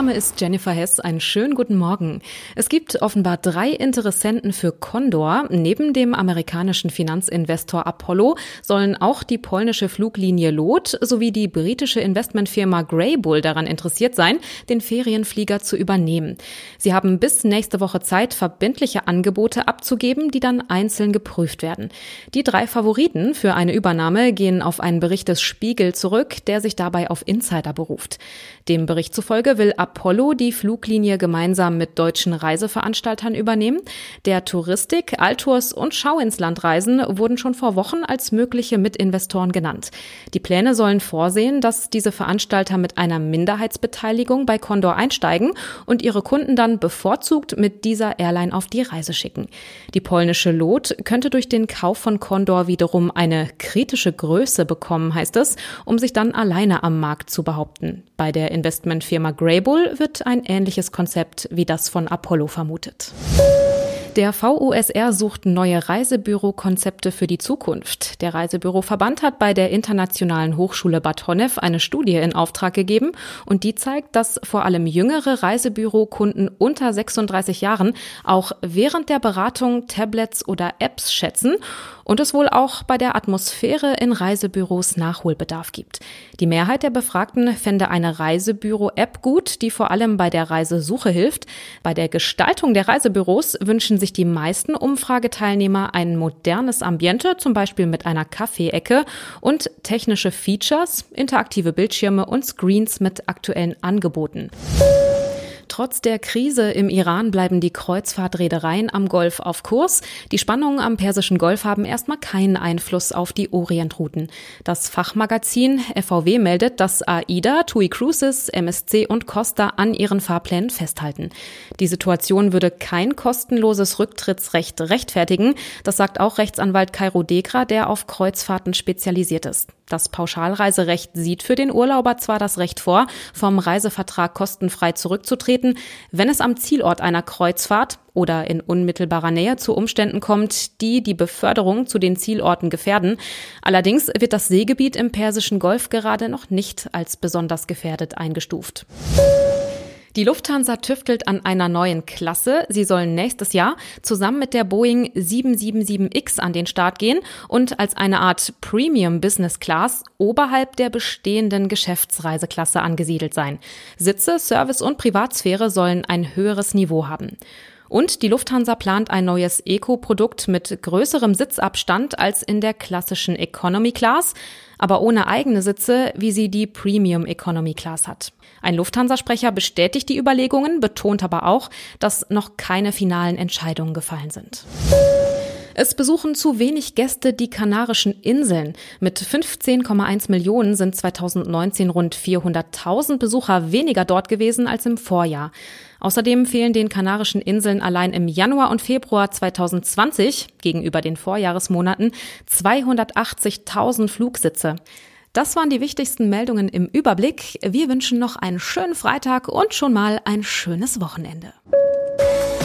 Name ist Jennifer Hess. Einen schönen guten Morgen. Es gibt offenbar drei Interessenten für Condor. Neben dem amerikanischen Finanzinvestor Apollo sollen auch die polnische Fluglinie LOT sowie die britische Investmentfirma Greybull daran interessiert sein, den Ferienflieger zu übernehmen. Sie haben bis nächste Woche Zeit, verbindliche Angebote abzugeben, die dann einzeln geprüft werden. Die drei Favoriten für eine Übernahme gehen auf einen Bericht des Spiegel zurück, der sich dabei auf Insider beruft. Dem Bericht zufolge will Apollo die Fluglinie gemeinsam mit deutschen Reiseveranstaltern übernehmen. Der Touristik, Altours und Schau ins Land Reisen wurden schon vor Wochen als mögliche Mitinvestoren genannt. Die Pläne sollen vorsehen, dass diese Veranstalter mit einer Minderheitsbeteiligung bei Condor einsteigen und ihre Kunden dann bevorzugt mit dieser Airline auf die Reise schicken. Die polnische Lot könnte durch den Kauf von Condor wiederum eine kritische Größe bekommen, heißt es, um sich dann alleine am Markt zu behaupten. Bei der Investmentfirma Grey Greybull wird ein ähnliches Konzept wie das von Apollo vermutet. Der VUSR sucht neue Reisebürokonzepte für die Zukunft. Der Reisebüroverband hat bei der Internationalen Hochschule Bad Honnef eine Studie in Auftrag gegeben und die zeigt, dass vor allem jüngere Reisebürokunden unter 36 Jahren auch während der Beratung Tablets oder Apps schätzen und es wohl auch bei der Atmosphäre in Reisebüros Nachholbedarf gibt. Die Mehrheit der Befragten fände eine Reisebüro-App gut, die vor allem bei der Reisesuche hilft. Bei der Gestaltung der Reisebüros wünschen sich die meisten Umfrageteilnehmer ein modernes Ambiente, zum Beispiel mit einer Kaffeeecke und technische Features, interaktive Bildschirme und Screens mit aktuellen Angeboten. Trotz der Krise im Iran bleiben die Kreuzfahrtreedereien am Golf auf Kurs. Die Spannungen am Persischen Golf haben erstmal keinen Einfluss auf die Orientrouten. Das Fachmagazin FVW meldet, dass AIDA, TUI Cruises, MSC und Costa an ihren Fahrplänen festhalten. Die Situation würde kein kostenloses Rücktrittsrecht rechtfertigen. Das sagt auch Rechtsanwalt Kairo Degra, der auf Kreuzfahrten spezialisiert ist. Das Pauschalreiserecht sieht für den Urlauber zwar das Recht vor, vom Reisevertrag kostenfrei zurückzutreten, wenn es am Zielort einer Kreuzfahrt oder in unmittelbarer Nähe zu Umständen kommt, die die Beförderung zu den Zielorten gefährden. Allerdings wird das Seegebiet im Persischen Golf gerade noch nicht als besonders gefährdet eingestuft. Die Lufthansa tüftelt an einer neuen Klasse. Sie soll nächstes Jahr zusammen mit der Boeing 777X an den Start gehen und als eine Art Premium Business Class oberhalb der bestehenden Geschäftsreiseklasse angesiedelt sein. Sitze, Service und Privatsphäre sollen ein höheres Niveau haben. Und die Lufthansa plant ein neues Eco-Produkt mit größerem Sitzabstand als in der klassischen Economy Class, aber ohne eigene Sitze, wie sie die Premium Economy Class hat. Ein Lufthansa-Sprecher bestätigt die Überlegungen, betont aber auch, dass noch keine finalen Entscheidungen gefallen sind. Es besuchen zu wenig Gäste die Kanarischen Inseln. Mit 15,1 Millionen sind 2019 rund 400.000 Besucher weniger dort gewesen als im Vorjahr. Außerdem fehlen den Kanarischen Inseln allein im Januar und Februar 2020 gegenüber den Vorjahresmonaten 280.000 Flugsitze. Das waren die wichtigsten Meldungen im Überblick. Wir wünschen noch einen schönen Freitag und schon mal ein schönes Wochenende.